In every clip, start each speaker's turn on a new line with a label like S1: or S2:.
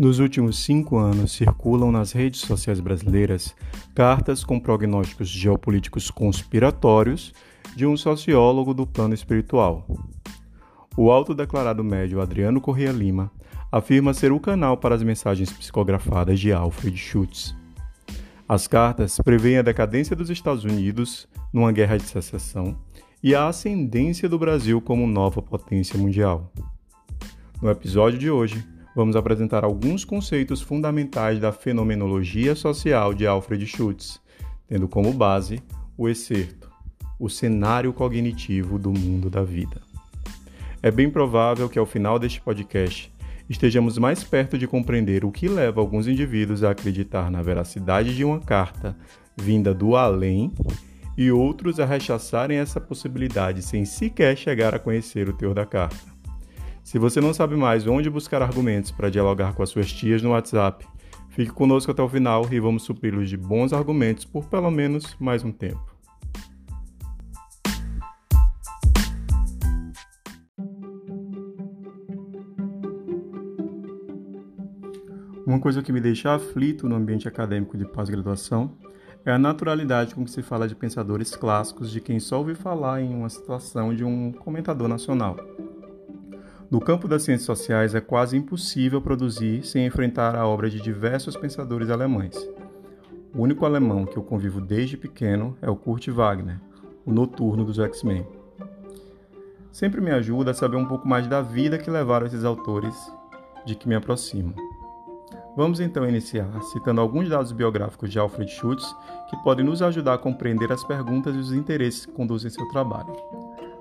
S1: Nos últimos cinco anos, circulam nas redes sociais brasileiras cartas com prognósticos geopolíticos conspiratórios de um sociólogo do plano espiritual. O autodeclarado médio Adriano Corrêa Lima afirma ser o canal para as mensagens psicografadas de Alfred Schutz. As cartas preveem a decadência dos Estados Unidos numa guerra de secessão e a ascendência do Brasil como nova potência mundial. No episódio de hoje, vamos apresentar alguns conceitos fundamentais da fenomenologia social de Alfred Schutz, tendo como base o excerto, o cenário cognitivo do mundo da vida. É bem provável que ao final deste podcast estejamos mais perto de compreender o que leva alguns indivíduos a acreditar na veracidade de uma carta vinda do além e outros a rechaçarem essa possibilidade sem sequer chegar a conhecer o teor da carta. Se você não sabe mais onde buscar argumentos para dialogar com as suas tias no WhatsApp, fique conosco até o final e vamos supri-los de bons argumentos por pelo menos mais um tempo. Uma coisa que me deixa aflito no ambiente acadêmico de pós-graduação é a naturalidade com que se fala de pensadores clássicos de quem só ouve falar em uma situação de um comentador nacional. No campo das ciências sociais é quase impossível produzir sem enfrentar a obra de diversos pensadores alemães. O único alemão que eu convivo desde pequeno é o Kurt Wagner, o noturno dos X-Men. Sempre me ajuda a saber um pouco mais da vida que levaram esses autores de que me aproximo. Vamos então iniciar citando alguns dados biográficos de Alfred Schutz que podem nos ajudar a compreender as perguntas e os interesses que conduzem seu trabalho.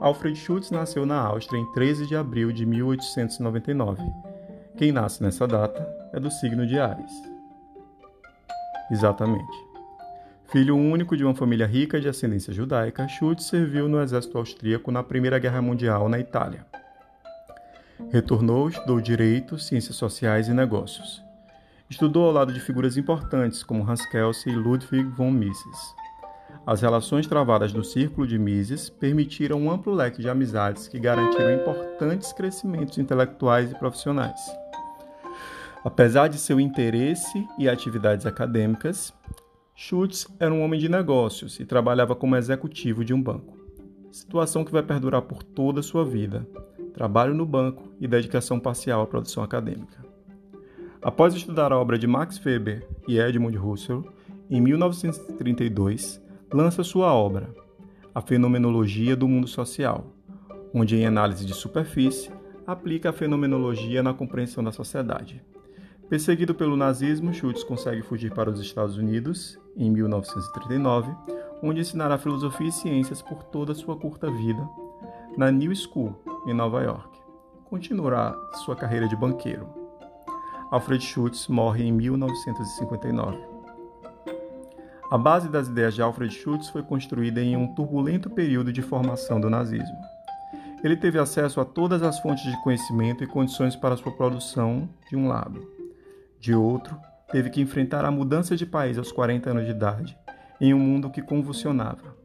S1: Alfred Schutz nasceu na Áustria em 13 de abril de 1899. Quem nasce nessa data é do signo de Ares. Exatamente. Filho único de uma família rica de ascendência judaica, Schutz serviu no exército austríaco na Primeira Guerra Mundial na Itália. Retornou, estudou direito, ciências sociais e negócios. Estudou ao lado de figuras importantes como Hans Kelsen e Ludwig von Mises. As relações travadas no círculo de Mises permitiram um amplo leque de amizades que garantiram importantes crescimentos intelectuais e profissionais. Apesar de seu interesse e atividades acadêmicas, Schutz era um homem de negócios e trabalhava como executivo de um banco. Situação que vai perdurar por toda a sua vida: trabalho no banco e dedicação parcial à produção acadêmica. Após estudar a obra de Max Weber e Edmund Husserl, em 1932, lança sua obra, A Fenomenologia do Mundo Social, onde, em análise de superfície, aplica a fenomenologia na compreensão da sociedade. Perseguido pelo nazismo, Schultz consegue fugir para os Estados Unidos em 1939, onde ensinará filosofia e ciências por toda a sua curta vida na New School, em Nova York. Continuará sua carreira de banqueiro. Alfred Schutz morre em 1959. A base das ideias de Alfred Schutz foi construída em um turbulento período de formação do nazismo. Ele teve acesso a todas as fontes de conhecimento e condições para sua produção, de um lado. De outro, teve que enfrentar a mudança de país aos 40 anos de idade, em um mundo que convulsionava.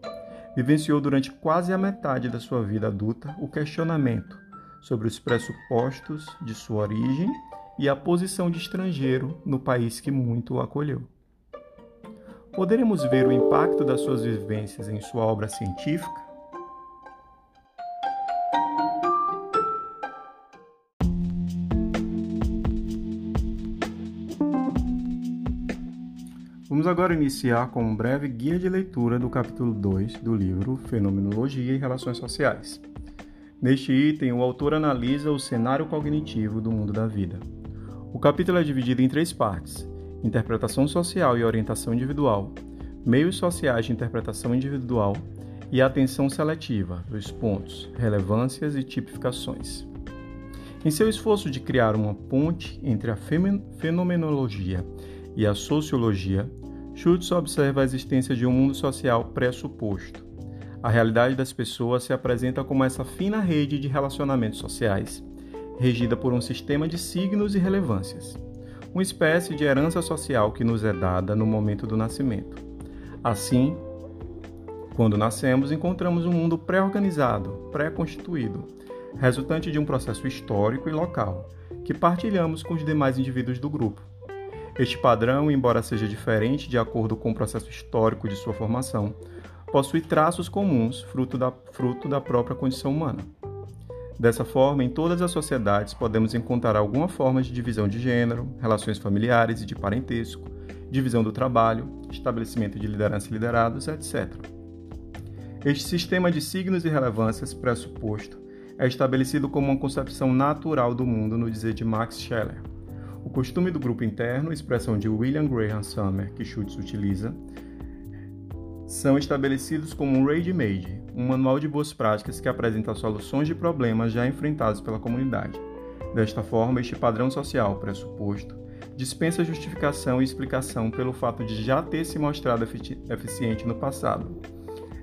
S1: Vivenciou durante quase a metade da sua vida adulta o questionamento sobre os pressupostos de sua origem e a posição de estrangeiro no país que muito o acolheu. Poderemos ver o impacto das suas vivências em sua obra científica? Vamos agora iniciar com um breve guia de leitura do capítulo 2 do livro Fenomenologia e Relações Sociais. Neste item, o autor analisa o cenário cognitivo do mundo da vida. O capítulo é dividido em três partes: interpretação social e orientação individual, meios sociais de interpretação individual e atenção seletiva, dois pontos, relevâncias e tipificações. Em seu esforço de criar uma ponte entre a fenomenologia e a sociologia, Schultz observa a existência de um mundo social pressuposto. A realidade das pessoas se apresenta como essa fina rede de relacionamentos sociais regida por um sistema de signos e relevâncias, uma espécie de herança social que nos é dada no momento do nascimento. Assim, quando nascemos, encontramos um mundo pré-organizado, pré-constituído, resultante de um processo histórico e local, que partilhamos com os demais indivíduos do grupo. Este padrão, embora seja diferente de acordo com o processo histórico de sua formação, possui traços comuns, fruto da, fruto da própria condição humana. Dessa forma, em todas as sociedades podemos encontrar alguma forma de divisão de gênero, relações familiares e de parentesco, divisão do trabalho, estabelecimento de liderança e liderados, etc. Este sistema de signos e relevâncias pressuposto é estabelecido como uma concepção natural do mundo no dizer de Max Scheler. O costume do grupo interno, expressão de William Graham Summer, que Schultz utiliza, são estabelecidos como um ready-made, um manual de boas práticas que apresenta soluções de problemas já enfrentados pela comunidade. Desta forma, este padrão social pressuposto dispensa justificação e explicação pelo fato de já ter se mostrado eficiente no passado.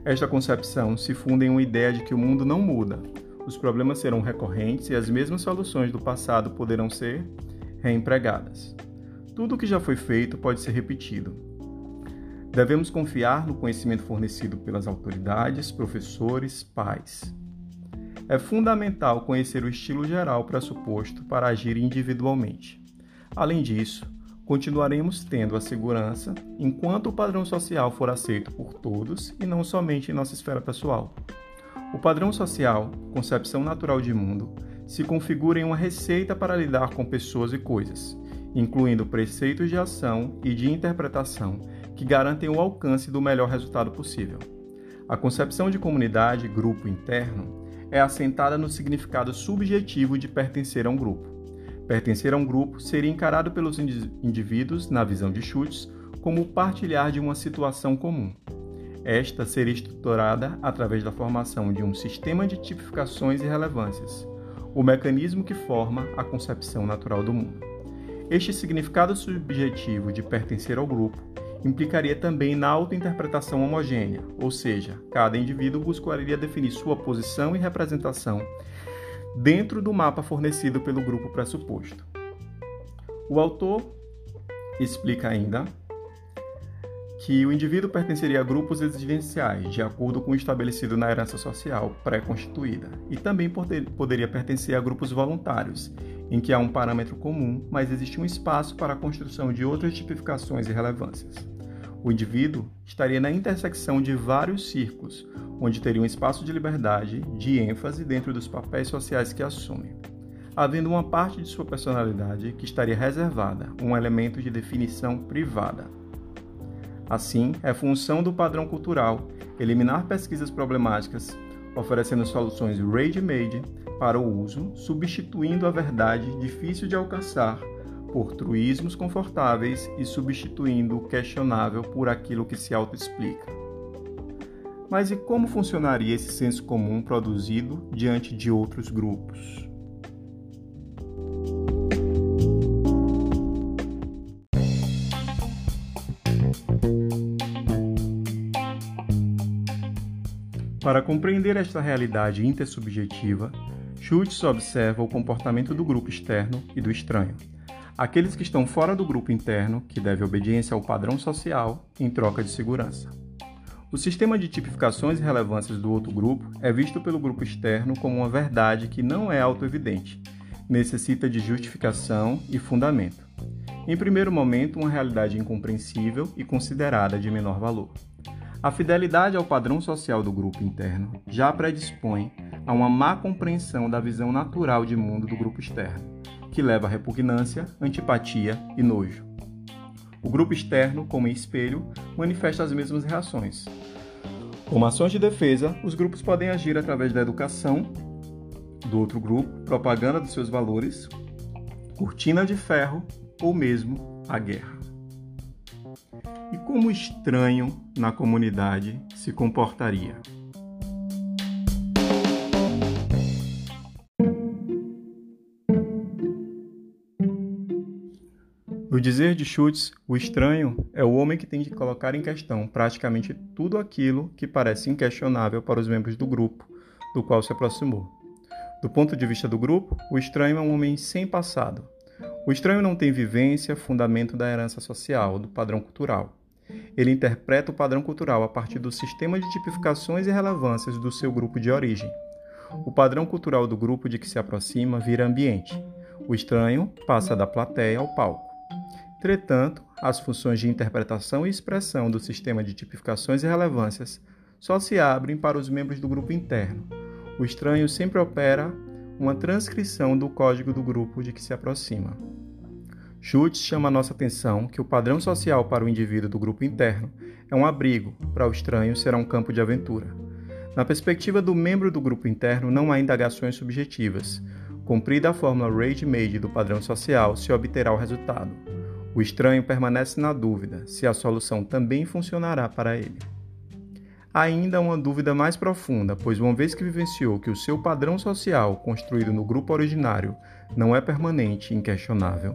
S1: Esta concepção se funda em uma ideia de que o mundo não muda, os problemas serão recorrentes e as mesmas soluções do passado poderão ser reempregadas. Tudo o que já foi feito pode ser repetido. Devemos confiar no conhecimento fornecido pelas autoridades, professores, pais. É fundamental conhecer o estilo geral pressuposto para agir individualmente. Além disso, continuaremos tendo a segurança enquanto o padrão social for aceito por todos e não somente em nossa esfera pessoal. O padrão social, concepção natural de mundo, se configura em uma receita para lidar com pessoas e coisas, incluindo preceitos de ação e de interpretação que garantem o alcance do melhor resultado possível. A concepção de comunidade, grupo interno, é assentada no significado subjetivo de pertencer a um grupo. Pertencer a um grupo seria encarado pelos indivíduos, na visão de Schutz, como partilhar de uma situação comum. Esta seria estruturada através da formação de um sistema de tipificações e relevâncias, o mecanismo que forma a concepção natural do mundo. Este significado subjetivo de pertencer ao grupo implicaria também na autointerpretação homogênea, ou seja, cada indivíduo buscaria definir sua posição e representação dentro do mapa fornecido pelo grupo pressuposto. O autor explica ainda que o indivíduo pertenceria a grupos existenciais, de acordo com o estabelecido na herança social pré-constituída, e também poderia pertencer a grupos voluntários, em que há um parâmetro comum, mas existe um espaço para a construção de outras tipificações e relevâncias. O indivíduo estaria na intersecção de vários círculos, onde teria um espaço de liberdade, de ênfase dentro dos papéis sociais que assume, havendo uma parte de sua personalidade que estaria reservada, um elemento de definição privada. Assim, é função do padrão cultural eliminar pesquisas problemáticas, oferecendo soluções ready-made para o uso, substituindo a verdade difícil de alcançar por truísmos confortáveis e substituindo o questionável por aquilo que se autoexplica. Mas e como funcionaria esse senso comum produzido diante de outros grupos? Para compreender esta realidade intersubjetiva, Schultz observa o comportamento do grupo externo e do estranho. Aqueles que estão fora do grupo interno, que deve obediência ao padrão social em troca de segurança. O sistema de tipificações e relevâncias do outro grupo é visto pelo grupo externo como uma verdade que não é autoevidente, necessita de justificação e fundamento. Em primeiro momento, uma realidade incompreensível e considerada de menor valor. A fidelidade ao padrão social do grupo interno já predispõe a uma má compreensão da visão natural de mundo do grupo externo, que leva a repugnância, antipatia e nojo. O grupo externo, como espelho, manifesta as mesmas reações. Como ações de defesa, os grupos podem agir através da educação do outro grupo, propaganda dos seus valores, cortina de ferro ou mesmo a guerra e como estranho na comunidade se comportaria. No dizer de Schutz, o estranho é o homem que tem de colocar em questão praticamente tudo aquilo que parece inquestionável para os membros do grupo do qual se aproximou. Do ponto de vista do grupo, o estranho é um homem sem passado. O estranho não tem vivência, fundamento da herança social, do padrão cultural. Ele interpreta o padrão cultural a partir do sistema de tipificações e relevâncias do seu grupo de origem. O padrão cultural do grupo de que se aproxima vira ambiente. O estranho passa da plateia ao palco. Entretanto, as funções de interpretação e expressão do sistema de tipificações e relevâncias só se abrem para os membros do grupo interno. O estranho sempre opera uma transcrição do código do grupo de que se aproxima. Schultz chama a nossa atenção que o padrão social para o indivíduo do grupo interno é um abrigo, para o estranho será um campo de aventura. Na perspectiva do membro do grupo interno, não há indagações subjetivas. Cumprida a fórmula Rage-Made do padrão social, se obterá o resultado. O estranho permanece na dúvida se a solução também funcionará para ele. Ainda uma dúvida mais profunda, pois uma vez que vivenciou que o seu padrão social, construído no grupo originário, não é permanente e inquestionável,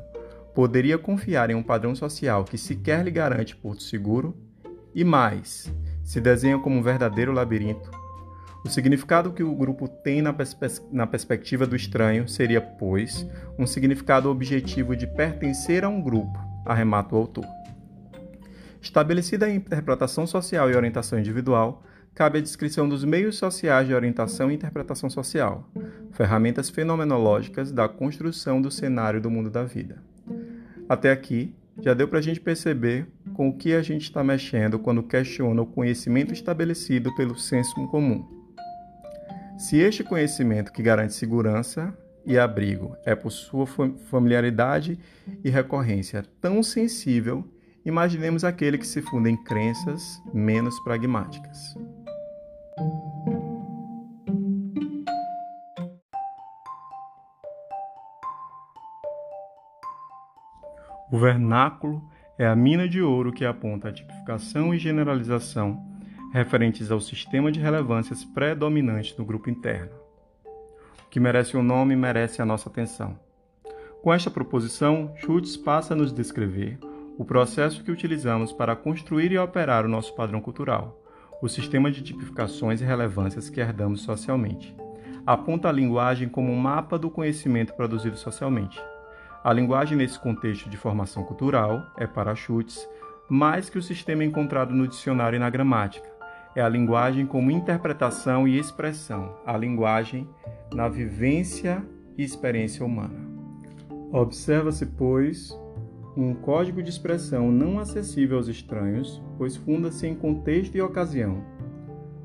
S1: poderia confiar em um padrão social que sequer lhe garante porto seguro? E mais, se desenha como um verdadeiro labirinto. O significado que o grupo tem na, na perspectiva do estranho seria, pois, um significado objetivo de pertencer a um grupo, arremata o autor. Estabelecida a interpretação social e orientação individual, cabe a descrição dos meios sociais de orientação e interpretação social, ferramentas fenomenológicas da construção do cenário do mundo da vida. Até aqui, já deu para a gente perceber com o que a gente está mexendo quando questiona o conhecimento estabelecido pelo senso comum. Se este conhecimento que garante segurança e abrigo é por sua familiaridade e recorrência tão sensível imaginemos aquele que se funda em crenças menos pragmáticas. O vernáculo é a mina de ouro que aponta a tipificação e generalização referentes ao sistema de relevâncias predominantes do grupo interno. O que merece o um nome merece a nossa atenção. Com esta proposição, Schultz passa a nos descrever o processo que utilizamos para construir e operar o nosso padrão cultural, o sistema de tipificações e relevâncias que herdamos socialmente. Aponta a linguagem como um mapa do conhecimento produzido socialmente. A linguagem, nesse contexto de formação cultural, é para Schutz mais que o sistema encontrado no dicionário e na gramática. É a linguagem como interpretação e expressão, a linguagem na vivência e experiência humana. Observa-se, pois, um código de expressão não acessível aos estranhos, pois funda-se em contexto e ocasião.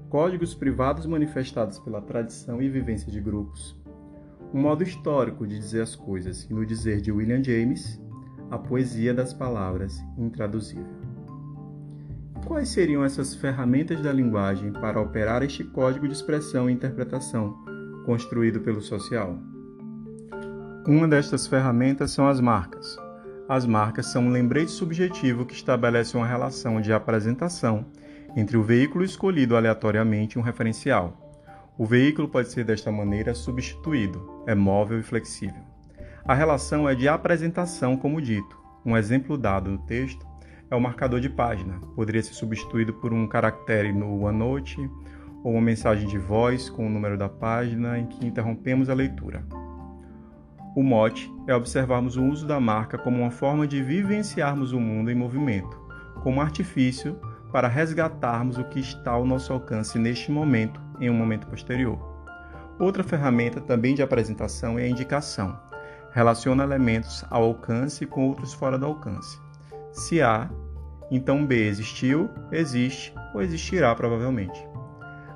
S1: Códigos privados manifestados pela tradição e vivência de grupos. Um modo histórico de dizer as coisas, e no dizer de William James, a poesia das palavras intraduzível. Quais seriam essas ferramentas da linguagem para operar este código de expressão e interpretação construído pelo social? Uma destas ferramentas são as marcas, as marcas são um lembrete subjetivo que estabelece uma relação de apresentação entre o veículo escolhido aleatoriamente e um referencial. O veículo pode ser desta maneira substituído, é móvel e flexível. A relação é de apresentação, como dito. Um exemplo dado no texto é o marcador de página. Poderia ser substituído por um caractere no OneNote ou uma mensagem de voz com o número da página em que interrompemos a leitura. O mote é observarmos o uso da marca como uma forma de vivenciarmos o mundo em movimento, como artifício para resgatarmos o que está ao nosso alcance neste momento, em um momento posterior. Outra ferramenta também de apresentação é a indicação. Relaciona elementos ao alcance com outros fora do alcance. Se A, então B existiu, existe ou existirá provavelmente.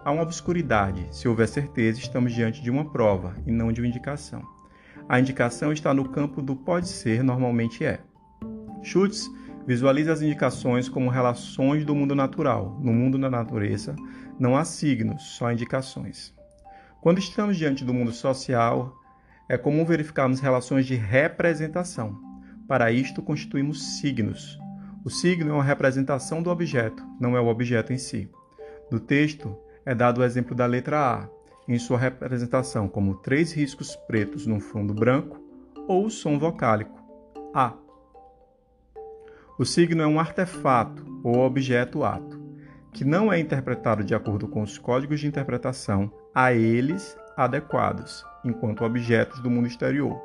S1: Há uma obscuridade. Se houver certeza, estamos diante de uma prova e não de uma indicação. A indicação está no campo do pode ser, normalmente é. Schutz visualiza as indicações como relações do mundo natural. No mundo da natureza, não há signos, só indicações. Quando estamos diante do mundo social, é comum verificarmos relações de representação. Para isto, constituímos signos. O signo é uma representação do objeto, não é o objeto em si. No texto, é dado o exemplo da letra A, em sua representação como três riscos pretos num fundo branco ou o som vocálico A. O signo é um artefato ou objeto ato, que não é interpretado de acordo com os códigos de interpretação a eles adequados, enquanto objetos do mundo exterior,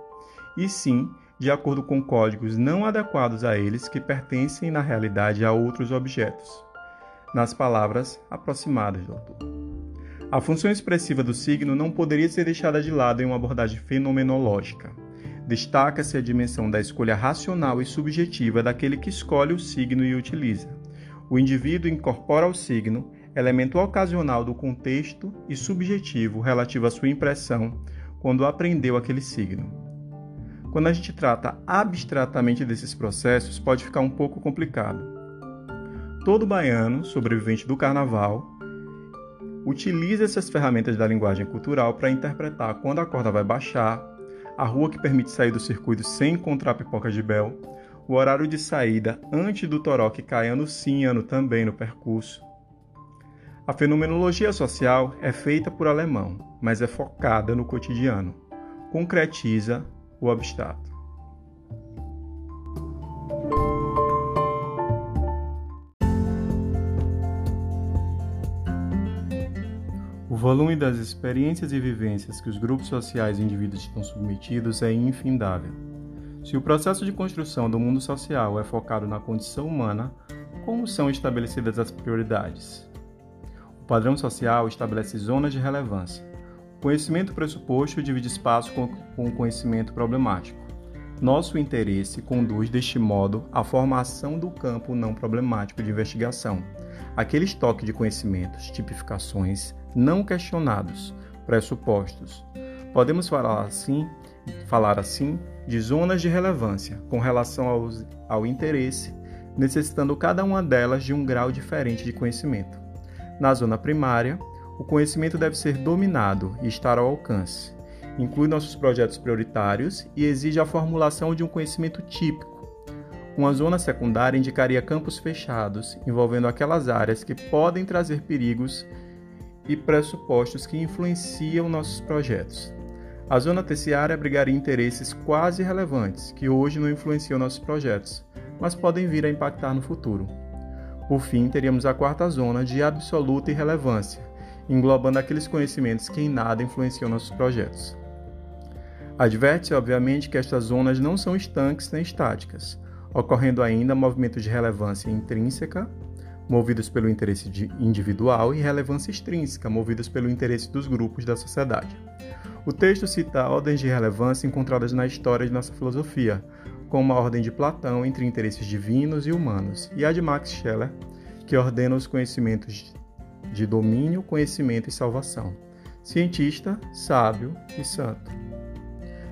S1: e sim de acordo com códigos não adequados a eles que pertencem na realidade a outros objetos. Nas palavras aproximadas do autor. A função expressiva do signo não poderia ser deixada de lado em uma abordagem fenomenológica. Destaca-se a dimensão da escolha racional e subjetiva daquele que escolhe o signo e utiliza. O indivíduo incorpora ao signo elemento ocasional do contexto e subjetivo relativo à sua impressão quando aprendeu aquele signo. Quando a gente trata abstratamente desses processos, pode ficar um pouco complicado. Todo baiano, sobrevivente do carnaval, utiliza essas ferramentas da linguagem cultural para interpretar quando a corda vai baixar, a rua que permite sair do circuito sem encontrar pipoca de bel, o horário de saída antes do toró que cai ano sim ano também no percurso. A fenomenologia social é feita por alemão, mas é focada no cotidiano, concretiza o abstrato. O volume das experiências e vivências que os grupos sociais e indivíduos estão submetidos é infindável. Se o processo de construção do mundo social é focado na condição humana, como são estabelecidas as prioridades? O padrão social estabelece zonas de relevância, Conhecimento pressuposto divide espaço com o conhecimento problemático. Nosso interesse conduz deste modo à formação do campo não problemático de investigação, aquele estoque de conhecimentos, tipificações não questionados, pressupostos. Podemos falar assim, falar assim de zonas de relevância com relação ao, ao interesse, necessitando cada uma delas de um grau diferente de conhecimento. Na zona primária, o conhecimento deve ser dominado e estar ao alcance. Inclui nossos projetos prioritários e exige a formulação de um conhecimento típico. Uma zona secundária indicaria campos fechados, envolvendo aquelas áreas que podem trazer perigos e pressupostos que influenciam nossos projetos. A zona terciária abrigaria interesses quase relevantes, que hoje não influenciam nossos projetos, mas podem vir a impactar no futuro. Por fim, teríamos a quarta zona de absoluta irrelevância, englobando aqueles conhecimentos que em nada influenciam nossos projetos. Adverte-se, obviamente, que estas zonas não são estanques nem estáticas, ocorrendo ainda movimentos de relevância intrínseca, movidos pelo interesse individual, e relevância extrínseca, movidos pelo interesse dos grupos da sociedade. O texto cita ordens de relevância encontradas na história de nossa filosofia, como a ordem de Platão entre interesses divinos e humanos, e a de Max Scheler, que ordena os conhecimentos de domínio, conhecimento e salvação. Cientista, sábio e santo.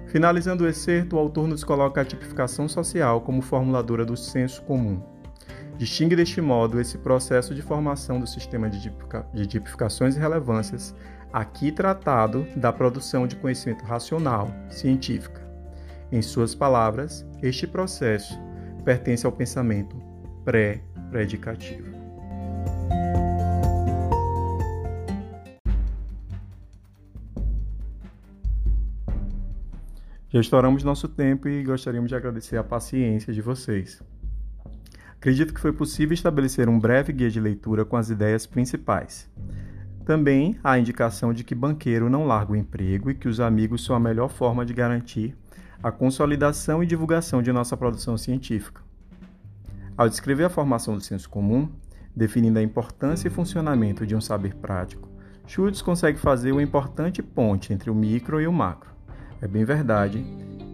S1: Finalizando o excerto, o autor nos coloca a tipificação social como formuladora do senso comum. Distingue deste modo esse processo de formação do sistema de, de tipificações e relevâncias, aqui tratado da produção de conhecimento racional, científica. Em suas palavras, este processo pertence ao pensamento pré-predicativo. Já estouramos nosso tempo e gostaríamos de agradecer a paciência de vocês. Acredito que foi possível estabelecer um breve guia de leitura com as ideias principais. Também há a indicação de que banqueiro não larga o emprego e que os amigos são a melhor forma de garantir a consolidação e divulgação de nossa produção científica. Ao descrever a formação do senso comum, definindo a importância e funcionamento de um saber prático, Schultz consegue fazer uma importante ponte entre o micro e o macro. É bem verdade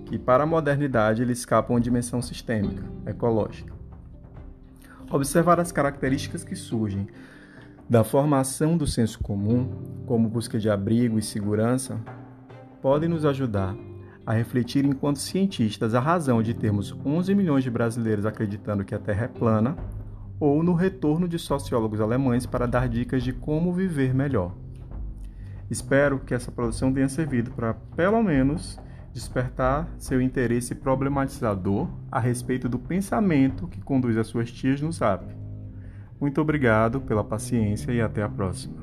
S1: que para a modernidade ele escapa uma dimensão sistêmica, ecológica. Observar as características que surgem da formação do senso comum, como busca de abrigo e segurança, podem nos ajudar a refletir enquanto cientistas a razão de termos 11 milhões de brasileiros acreditando que a Terra é plana ou no retorno de sociólogos alemães para dar dicas de como viver melhor. Espero que essa produção tenha servido para, pelo menos, despertar seu interesse problematizador a respeito do pensamento que conduz as suas tias no Zap. Muito obrigado pela paciência e até a próxima.